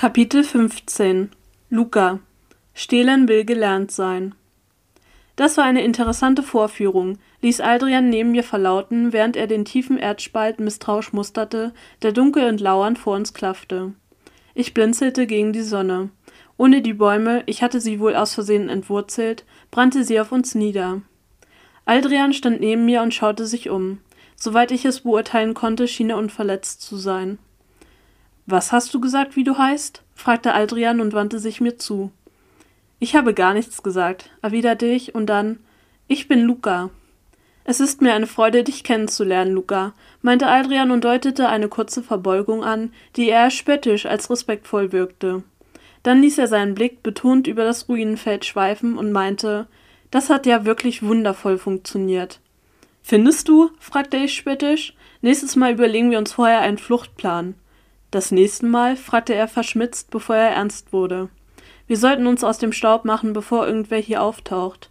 Kapitel 15 Luca Stehlen will gelernt sein Das war eine interessante Vorführung, ließ Aldrian neben mir verlauten, während er den tiefen Erdspalt misstrauisch musterte, der dunkel und lauernd vor uns klaffte. Ich blinzelte gegen die Sonne. Ohne die Bäume, ich hatte sie wohl aus Versehen entwurzelt, brannte sie auf uns nieder. Aldrian stand neben mir und schaute sich um. Soweit ich es beurteilen konnte, schien er unverletzt zu sein. Was hast du gesagt, wie du heißt? fragte Aldrian und wandte sich mir zu. Ich habe gar nichts gesagt, erwiderte ich und dann Ich bin Luca. Es ist mir eine Freude, dich kennenzulernen, Luca, meinte Aldrian und deutete eine kurze Verbeugung an, die eher spöttisch als respektvoll wirkte. Dann ließ er seinen Blick betont über das Ruinenfeld schweifen und meinte, das hat ja wirklich wundervoll funktioniert. Findest du? fragte ich spöttisch. Nächstes Mal überlegen wir uns vorher einen Fluchtplan. Das nächste Mal? fragte er verschmitzt, bevor er ernst wurde. Wir sollten uns aus dem Staub machen, bevor irgendwer hier auftaucht.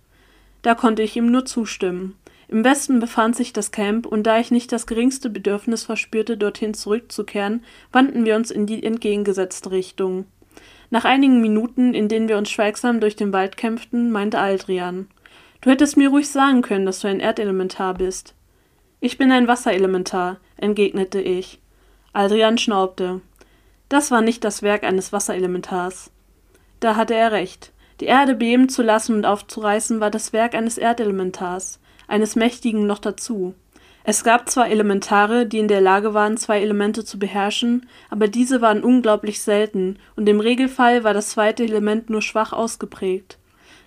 Da konnte ich ihm nur zustimmen. Im Westen befand sich das Camp, und da ich nicht das geringste Bedürfnis verspürte, dorthin zurückzukehren, wandten wir uns in die entgegengesetzte Richtung. Nach einigen Minuten, in denen wir uns schweigsam durch den Wald kämpften, meinte Aldrian. Du hättest mir ruhig sagen können, dass du ein Erdelementar bist. Ich bin ein Wasserelementar, entgegnete ich. Aldrian schnaubte. Das war nicht das Werk eines Wasserelementars. Da hatte er recht. Die Erde beben zu lassen und aufzureißen war das Werk eines Erdelementars eines Mächtigen noch dazu. Es gab zwar Elementare, die in der Lage waren, zwei Elemente zu beherrschen, aber diese waren unglaublich selten, und im Regelfall war das zweite Element nur schwach ausgeprägt.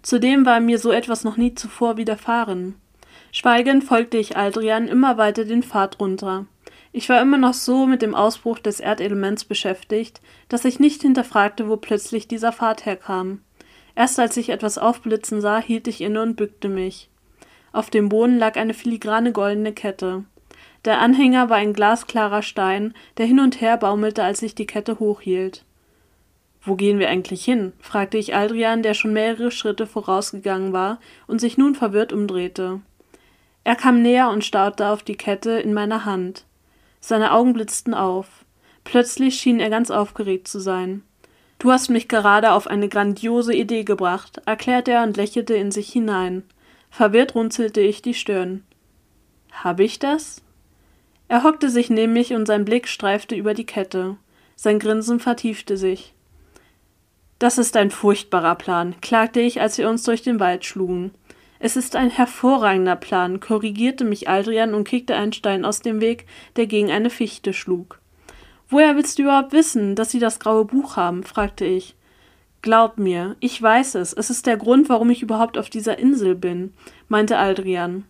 Zudem war mir so etwas noch nie zuvor widerfahren. Schweigend folgte ich Aldrian immer weiter den Pfad runter. Ich war immer noch so mit dem Ausbruch des Erdelements beschäftigt, dass ich nicht hinterfragte, wo plötzlich dieser Pfad herkam. Erst als ich etwas aufblitzen sah, hielt ich inne und bückte mich. Auf dem Boden lag eine filigrane goldene Kette. Der Anhänger war ein glasklarer Stein, der hin und her baumelte, als ich die Kette hochhielt. Wo gehen wir eigentlich hin? fragte ich Aldrian, der schon mehrere Schritte vorausgegangen war und sich nun verwirrt umdrehte. Er kam näher und starrte auf die Kette in meiner Hand. Seine Augen blitzten auf. Plötzlich schien er ganz aufgeregt zu sein. Du hast mich gerade auf eine grandiose Idee gebracht, erklärte er und lächelte in sich hinein. Verwirrt runzelte ich die Stirn. Habe ich das? Er hockte sich neben mich und sein Blick streifte über die Kette. Sein Grinsen vertiefte sich. Das ist ein furchtbarer Plan, klagte ich, als wir uns durch den Wald schlugen. Es ist ein hervorragender Plan, korrigierte mich Aldrian und kickte einen Stein aus dem Weg, der gegen eine Fichte schlug. Woher willst du überhaupt wissen, dass sie das graue Buch haben? fragte ich. Glaub mir, ich weiß es. Es ist der Grund, warum ich überhaupt auf dieser Insel bin, meinte Aldrian.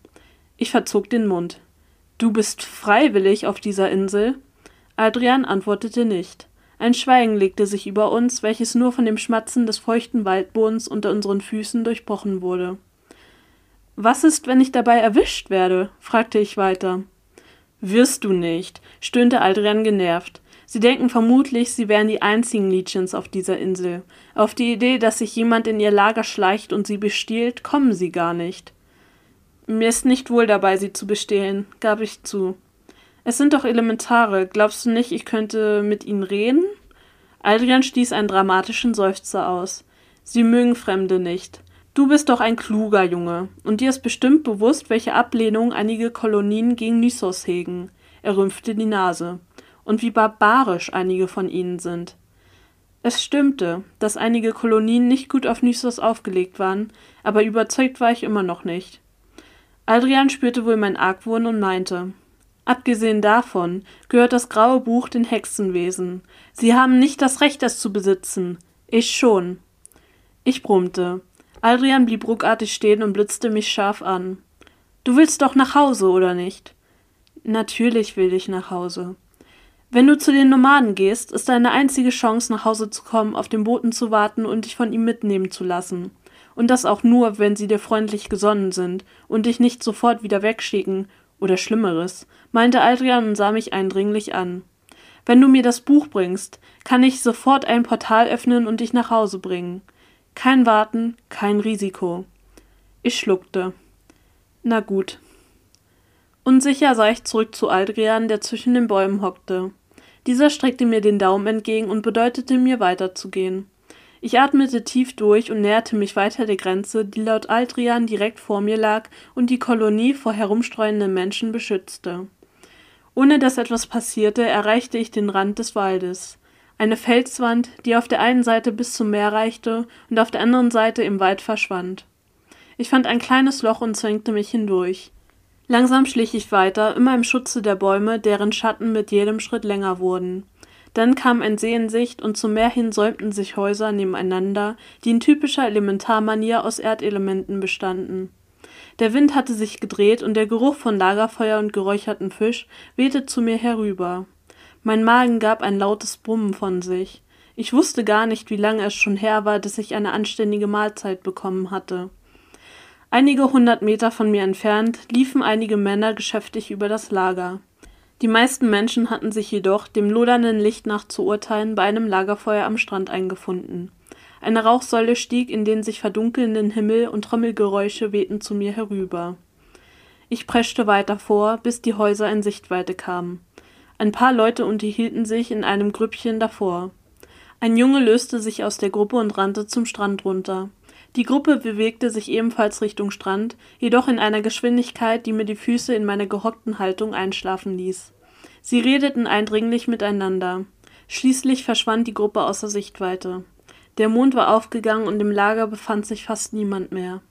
Ich verzog den Mund. Du bist freiwillig auf dieser Insel? Adrian antwortete nicht. Ein Schweigen legte sich über uns, welches nur von dem Schmatzen des feuchten Waldbodens unter unseren Füßen durchbrochen wurde. Was ist, wenn ich dabei erwischt werde? fragte ich weiter. Wirst du nicht, stöhnte Aldrian genervt. Sie denken vermutlich, sie wären die einzigen Lichens auf dieser Insel. Auf die Idee, dass sich jemand in ihr Lager schleicht und sie bestiehlt, kommen sie gar nicht. Mir ist nicht wohl dabei, sie zu bestehlen, gab ich zu. Es sind doch Elementare. Glaubst du nicht, ich könnte mit ihnen reden? Adrian stieß einen dramatischen Seufzer aus. Sie mögen Fremde nicht. Du bist doch ein kluger Junge, und dir ist bestimmt bewusst, welche Ablehnung einige Kolonien gegen Nysos hegen. Er rümpfte die Nase und wie barbarisch einige von ihnen sind. Es stimmte, dass einige Kolonien nicht gut auf Nysos aufgelegt waren, aber überzeugt war ich immer noch nicht. Adrian spürte wohl mein Argwohn und meinte, Abgesehen davon gehört das graue Buch den Hexenwesen. Sie haben nicht das Recht, es zu besitzen. Ich schon. Ich brummte. Adrian blieb ruckartig stehen und blitzte mich scharf an. Du willst doch nach Hause, oder nicht? Natürlich will ich nach Hause. Wenn du zu den Nomaden gehst, ist deine einzige Chance, nach Hause zu kommen, auf den Boten zu warten und dich von ihm mitnehmen zu lassen. Und das auch nur, wenn sie dir freundlich gesonnen sind und dich nicht sofort wieder wegschicken oder Schlimmeres, meinte Adrian und sah mich eindringlich an. Wenn du mir das Buch bringst, kann ich sofort ein Portal öffnen und dich nach Hause bringen. Kein Warten, kein Risiko. Ich schluckte. Na gut. Unsicher sah ich zurück zu Adrian, der zwischen den Bäumen hockte. Dieser streckte mir den Daumen entgegen und bedeutete mir weiterzugehen. Ich atmete tief durch und näherte mich weiter der Grenze, die laut Aldrian direkt vor mir lag und die Kolonie vor herumstreuenden Menschen beschützte. Ohne dass etwas passierte, erreichte ich den Rand des Waldes. Eine Felswand, die auf der einen Seite bis zum Meer reichte und auf der anderen Seite im Wald verschwand. Ich fand ein kleines Loch und zwängte mich hindurch. Langsam schlich ich weiter, immer im Schutze der Bäume, deren Schatten mit jedem Schritt länger wurden. Dann kam ein See in Sicht und zum Meer hin säumten sich Häuser nebeneinander, die in typischer Elementarmanier aus Erdelementen bestanden. Der Wind hatte sich gedreht und der Geruch von Lagerfeuer und geräucherten Fisch wehte zu mir herüber. Mein Magen gab ein lautes Brummen von sich. Ich wusste gar nicht, wie lange es schon her war, dass ich eine anständige Mahlzeit bekommen hatte. Einige hundert Meter von mir entfernt liefen einige Männer geschäftig über das Lager. Die meisten Menschen hatten sich jedoch, dem lodernden Licht nach zu urteilen, bei einem Lagerfeuer am Strand eingefunden. Eine Rauchsäule stieg in den sich verdunkelnden Himmel und Trommelgeräusche wehten zu mir herüber. Ich preschte weiter vor, bis die Häuser in Sichtweite kamen. Ein paar Leute unterhielten sich in einem Grüppchen davor. Ein Junge löste sich aus der Gruppe und rannte zum Strand runter. Die Gruppe bewegte sich ebenfalls Richtung Strand, jedoch in einer Geschwindigkeit, die mir die Füße in meiner gehockten Haltung einschlafen ließ. Sie redeten eindringlich miteinander. Schließlich verschwand die Gruppe außer Sichtweite. Der Mond war aufgegangen und im Lager befand sich fast niemand mehr.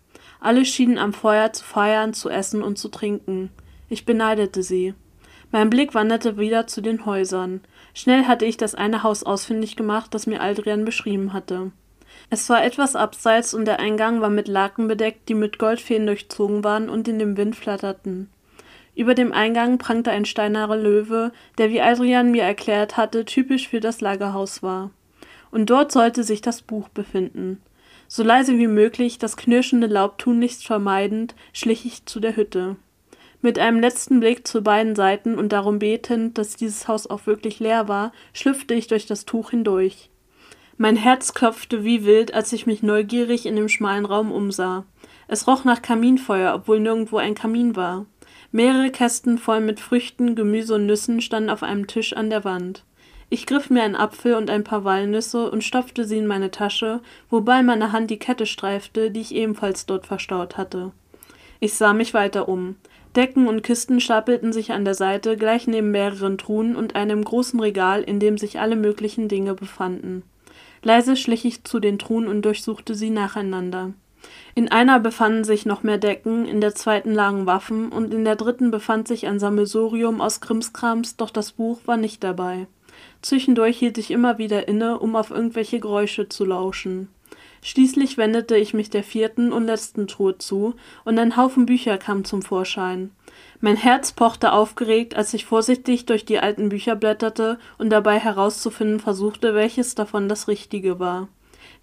Alle schienen am Feuer zu feiern, zu essen und zu trinken. Ich beneidete sie. Mein Blick wanderte wieder zu den Häusern. Schnell hatte ich das eine Haus ausfindig gemacht, das mir Aldrian beschrieben hatte. Es war etwas abseits und der Eingang war mit Laken bedeckt, die mit Goldfäden durchzogen waren und in dem Wind flatterten. Über dem Eingang prangte ein steinerner Löwe, der, wie Adrian mir erklärt hatte, typisch für das Lagerhaus war. Und dort sollte sich das Buch befinden. So leise wie möglich, das knirschende Laub tunlichst vermeidend, schlich ich zu der Hütte. Mit einem letzten Blick zu beiden Seiten und darum betend, dass dieses Haus auch wirklich leer war, schlüpfte ich durch das Tuch hindurch. Mein Herz klopfte wie wild, als ich mich neugierig in dem schmalen Raum umsah. Es roch nach Kaminfeuer, obwohl nirgendwo ein Kamin war. Mehrere Kästen voll mit Früchten, Gemüse und Nüssen standen auf einem Tisch an der Wand. Ich griff mir einen Apfel und ein paar Walnüsse und stopfte sie in meine Tasche, wobei meine Hand die Kette streifte, die ich ebenfalls dort verstaut hatte. Ich sah mich weiter um. Decken und Kisten stapelten sich an der Seite, gleich neben mehreren Truhen und einem großen Regal, in dem sich alle möglichen Dinge befanden. Leise schlich ich zu den Truhen und durchsuchte sie nacheinander. In einer befanden sich noch mehr Decken, in der zweiten lagen Waffen und in der dritten befand sich ein Sammelsurium aus Krimskrams, doch das Buch war nicht dabei. Zwischendurch hielt ich immer wieder inne, um auf irgendwelche Geräusche zu lauschen. Schließlich wendete ich mich der vierten und letzten Truhe zu, und ein Haufen Bücher kam zum Vorschein. Mein Herz pochte aufgeregt, als ich vorsichtig durch die alten Bücher blätterte und dabei herauszufinden versuchte, welches davon das Richtige war.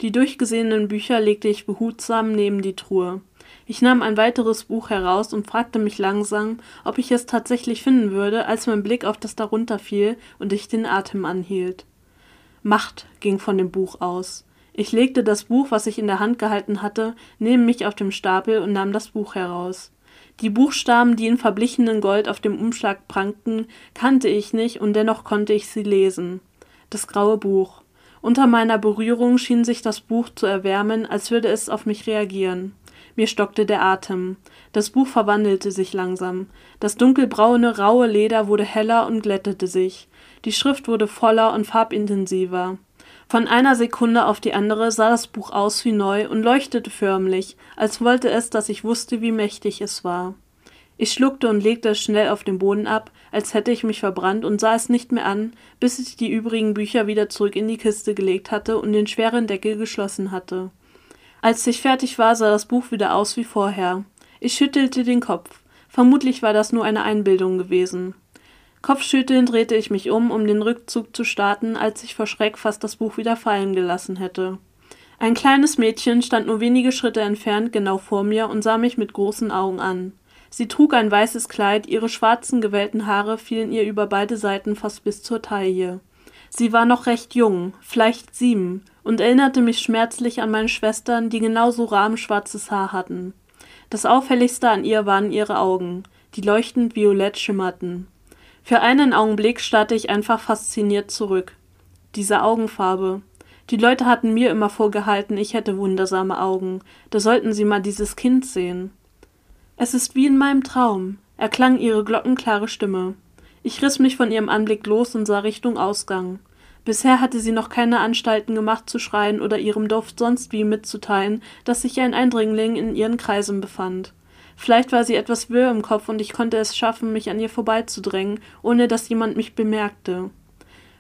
Die durchgesehenen Bücher legte ich behutsam neben die Truhe. Ich nahm ein weiteres Buch heraus und fragte mich langsam, ob ich es tatsächlich finden würde, als mein Blick auf das darunter fiel und ich den Atem anhielt. Macht ging von dem Buch aus. Ich legte das Buch, was ich in der Hand gehalten hatte, neben mich auf dem Stapel und nahm das Buch heraus. Die Buchstaben, die in verblichenem Gold auf dem Umschlag prangten, kannte ich nicht, und dennoch konnte ich sie lesen. Das graue Buch. Unter meiner Berührung schien sich das Buch zu erwärmen, als würde es auf mich reagieren. Mir stockte der Atem. Das Buch verwandelte sich langsam. Das dunkelbraune, raue Leder wurde heller und glättete sich. Die Schrift wurde voller und farbintensiver. Von einer Sekunde auf die andere sah das Buch aus wie neu und leuchtete förmlich, als wollte es, dass ich wusste, wie mächtig es war. Ich schluckte und legte es schnell auf den Boden ab, als hätte ich mich verbrannt und sah es nicht mehr an, bis ich die übrigen Bücher wieder zurück in die Kiste gelegt hatte und den schweren Deckel geschlossen hatte. Als ich fertig war, sah das Buch wieder aus wie vorher. Ich schüttelte den Kopf. Vermutlich war das nur eine Einbildung gewesen. Kopfschüttelnd drehte ich mich um, um den Rückzug zu starten, als ich vor Schreck fast das Buch wieder fallen gelassen hätte. Ein kleines Mädchen stand nur wenige Schritte entfernt genau vor mir und sah mich mit großen Augen an. Sie trug ein weißes Kleid, ihre schwarzen gewellten Haare fielen ihr über beide Seiten fast bis zur Taille. Sie war noch recht jung, vielleicht sieben, und erinnerte mich schmerzlich an meine Schwestern, die genauso rahmenschwarzes Haar hatten. Das auffälligste an ihr waren ihre Augen, die leuchtend violett schimmerten. Für einen Augenblick starrte ich einfach fasziniert zurück. Diese Augenfarbe. Die Leute hatten mir immer vorgehalten, ich hätte wundersame Augen. Da sollten sie mal dieses Kind sehen. Es ist wie in meinem Traum, erklang ihre glockenklare Stimme. Ich riss mich von ihrem Anblick los und sah Richtung Ausgang. Bisher hatte sie noch keine Anstalten gemacht zu schreien oder ihrem Duft sonst wie mitzuteilen, dass sich ein Eindringling in ihren Kreisen befand. Vielleicht war sie etwas wirr im Kopf und ich konnte es schaffen, mich an ihr vorbeizudrängen, ohne dass jemand mich bemerkte.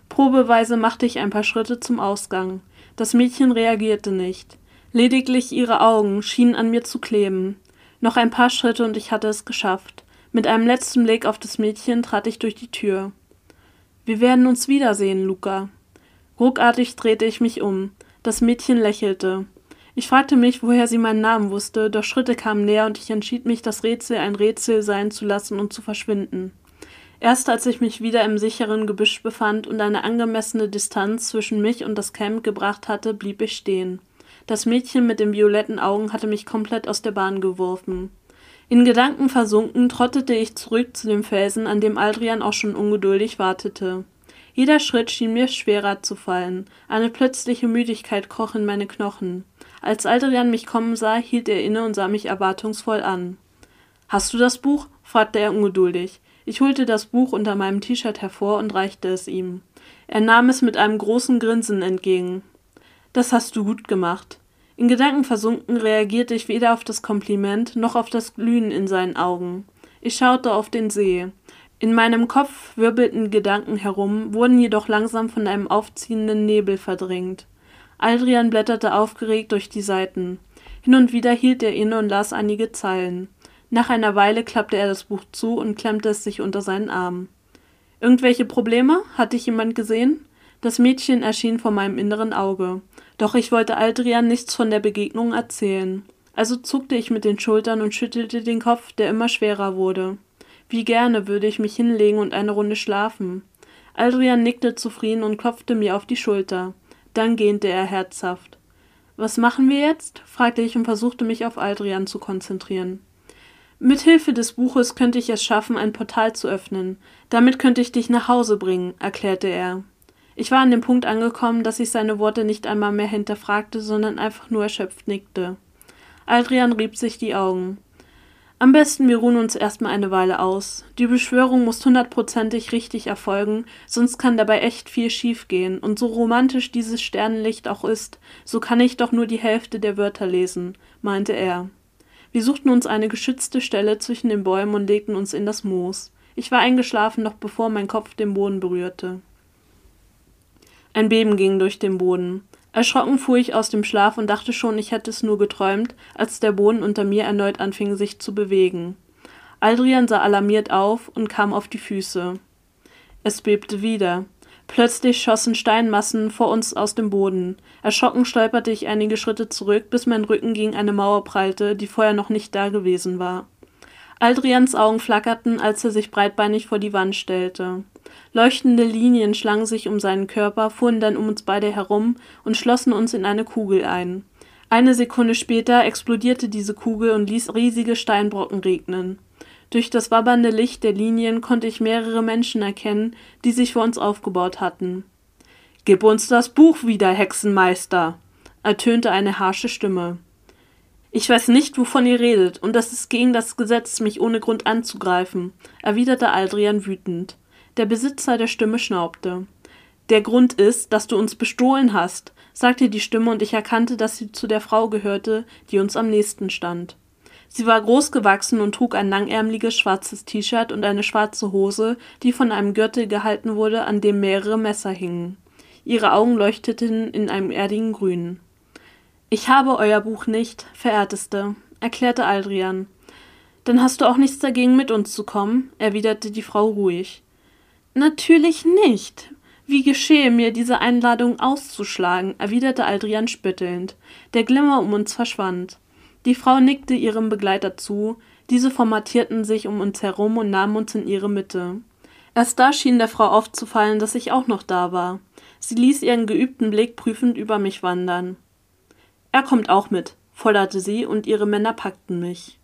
Probeweise machte ich ein paar Schritte zum Ausgang. Das Mädchen reagierte nicht. Lediglich ihre Augen schienen an mir zu kleben. Noch ein paar Schritte und ich hatte es geschafft. Mit einem letzten Blick auf das Mädchen trat ich durch die Tür. Wir werden uns wiedersehen, Luca. Ruckartig drehte ich mich um. Das Mädchen lächelte. Ich fragte mich, woher sie meinen Namen wusste, doch Schritte kamen näher und ich entschied mich, das Rätsel ein Rätsel sein zu lassen und zu verschwinden. Erst als ich mich wieder im sicheren Gebüsch befand und eine angemessene Distanz zwischen mich und das Camp gebracht hatte, blieb ich stehen. Das Mädchen mit den violetten Augen hatte mich komplett aus der Bahn geworfen. In Gedanken versunken, trottete ich zurück zu dem Felsen, an dem Aldrian auch schon ungeduldig wartete. Jeder Schritt schien mir schwerer zu fallen. Eine plötzliche Müdigkeit kroch in meine Knochen. Als Aldrian mich kommen sah, hielt er inne und sah mich erwartungsvoll an. Hast du das Buch? fragte er ungeduldig. Ich holte das Buch unter meinem T-Shirt hervor und reichte es ihm. Er nahm es mit einem großen Grinsen entgegen. Das hast du gut gemacht. In Gedanken versunken reagierte ich weder auf das Kompliment noch auf das Glühen in seinen Augen. Ich schaute auf den See. In meinem Kopf wirbelten Gedanken herum, wurden jedoch langsam von einem aufziehenden Nebel verdrängt. Aldrian blätterte aufgeregt durch die Seiten. Hin und wieder hielt er inne und las einige Zeilen. Nach einer Weile klappte er das Buch zu und klemmte es sich unter seinen Arm. Irgendwelche Probleme? Hatte ich jemand gesehen? Das Mädchen erschien vor meinem inneren Auge. Doch ich wollte Aldrian nichts von der Begegnung erzählen. Also zuckte ich mit den Schultern und schüttelte den Kopf, der immer schwerer wurde. Wie gerne würde ich mich hinlegen und eine Runde schlafen. Aldrian nickte zufrieden und klopfte mir auf die Schulter. Dann gähnte er herzhaft. Was machen wir jetzt? fragte ich und versuchte mich auf Aldrian zu konzentrieren. Mithilfe des Buches könnte ich es schaffen, ein Portal zu öffnen. Damit könnte ich dich nach Hause bringen, erklärte er. Ich war an dem Punkt angekommen, dass ich seine Worte nicht einmal mehr hinterfragte, sondern einfach nur erschöpft nickte. Adrian rieb sich die Augen. Am besten wir ruhen uns erstmal eine Weile aus. Die Beschwörung muss hundertprozentig richtig erfolgen, sonst kann dabei echt viel schiefgehen. Und so romantisch dieses Sternenlicht auch ist, so kann ich doch nur die Hälfte der Wörter lesen, meinte er. Wir suchten uns eine geschützte Stelle zwischen den Bäumen und legten uns in das Moos. Ich war eingeschlafen, noch bevor mein Kopf den Boden berührte. Ein Beben ging durch den Boden. Erschrocken fuhr ich aus dem Schlaf und dachte schon, ich hätte es nur geträumt, als der Boden unter mir erneut anfing, sich zu bewegen. Aldrian sah alarmiert auf und kam auf die Füße. Es bebte wieder. Plötzlich schossen Steinmassen vor uns aus dem Boden. Erschrocken stolperte ich einige Schritte zurück, bis mein Rücken gegen eine Mauer prallte, die vorher noch nicht da gewesen war. Aldrians Augen flackerten, als er sich breitbeinig vor die Wand stellte. Leuchtende Linien schlangen sich um seinen Körper, fuhren dann um uns beide herum und schlossen uns in eine Kugel ein. Eine Sekunde später explodierte diese Kugel und ließ riesige Steinbrocken regnen. Durch das wabbernde Licht der Linien konnte ich mehrere Menschen erkennen, die sich vor uns aufgebaut hatten. Gib uns das Buch wieder, Hexenmeister, ertönte eine harsche Stimme. Ich weiß nicht, wovon ihr redet, und es ist gegen das Gesetz, mich ohne Grund anzugreifen, erwiderte Aldrian wütend. Der Besitzer der Stimme schnaubte. Der Grund ist, dass du uns bestohlen hast, sagte die Stimme, und ich erkannte, dass sie zu der Frau gehörte, die uns am nächsten stand. Sie war groß gewachsen und trug ein langärmliches schwarzes T-Shirt und eine schwarze Hose, die von einem Gürtel gehalten wurde, an dem mehrere Messer hingen. Ihre Augen leuchteten in einem erdigen Grün. Ich habe euer Buch nicht, verehrteste, erklärte Aldrian. Dann hast du auch nichts dagegen, mit uns zu kommen, erwiderte die Frau ruhig. Natürlich nicht. Wie geschehe mir, diese Einladung auszuschlagen, erwiderte Aldrian spöttelnd. Der Glimmer um uns verschwand. Die Frau nickte ihrem Begleiter zu, diese formatierten sich um uns herum und nahmen uns in ihre Mitte. Erst da schien der Frau aufzufallen, dass ich auch noch da war. Sie ließ ihren geübten Blick prüfend über mich wandern. Er kommt auch mit, forderte sie, und ihre Männer packten mich.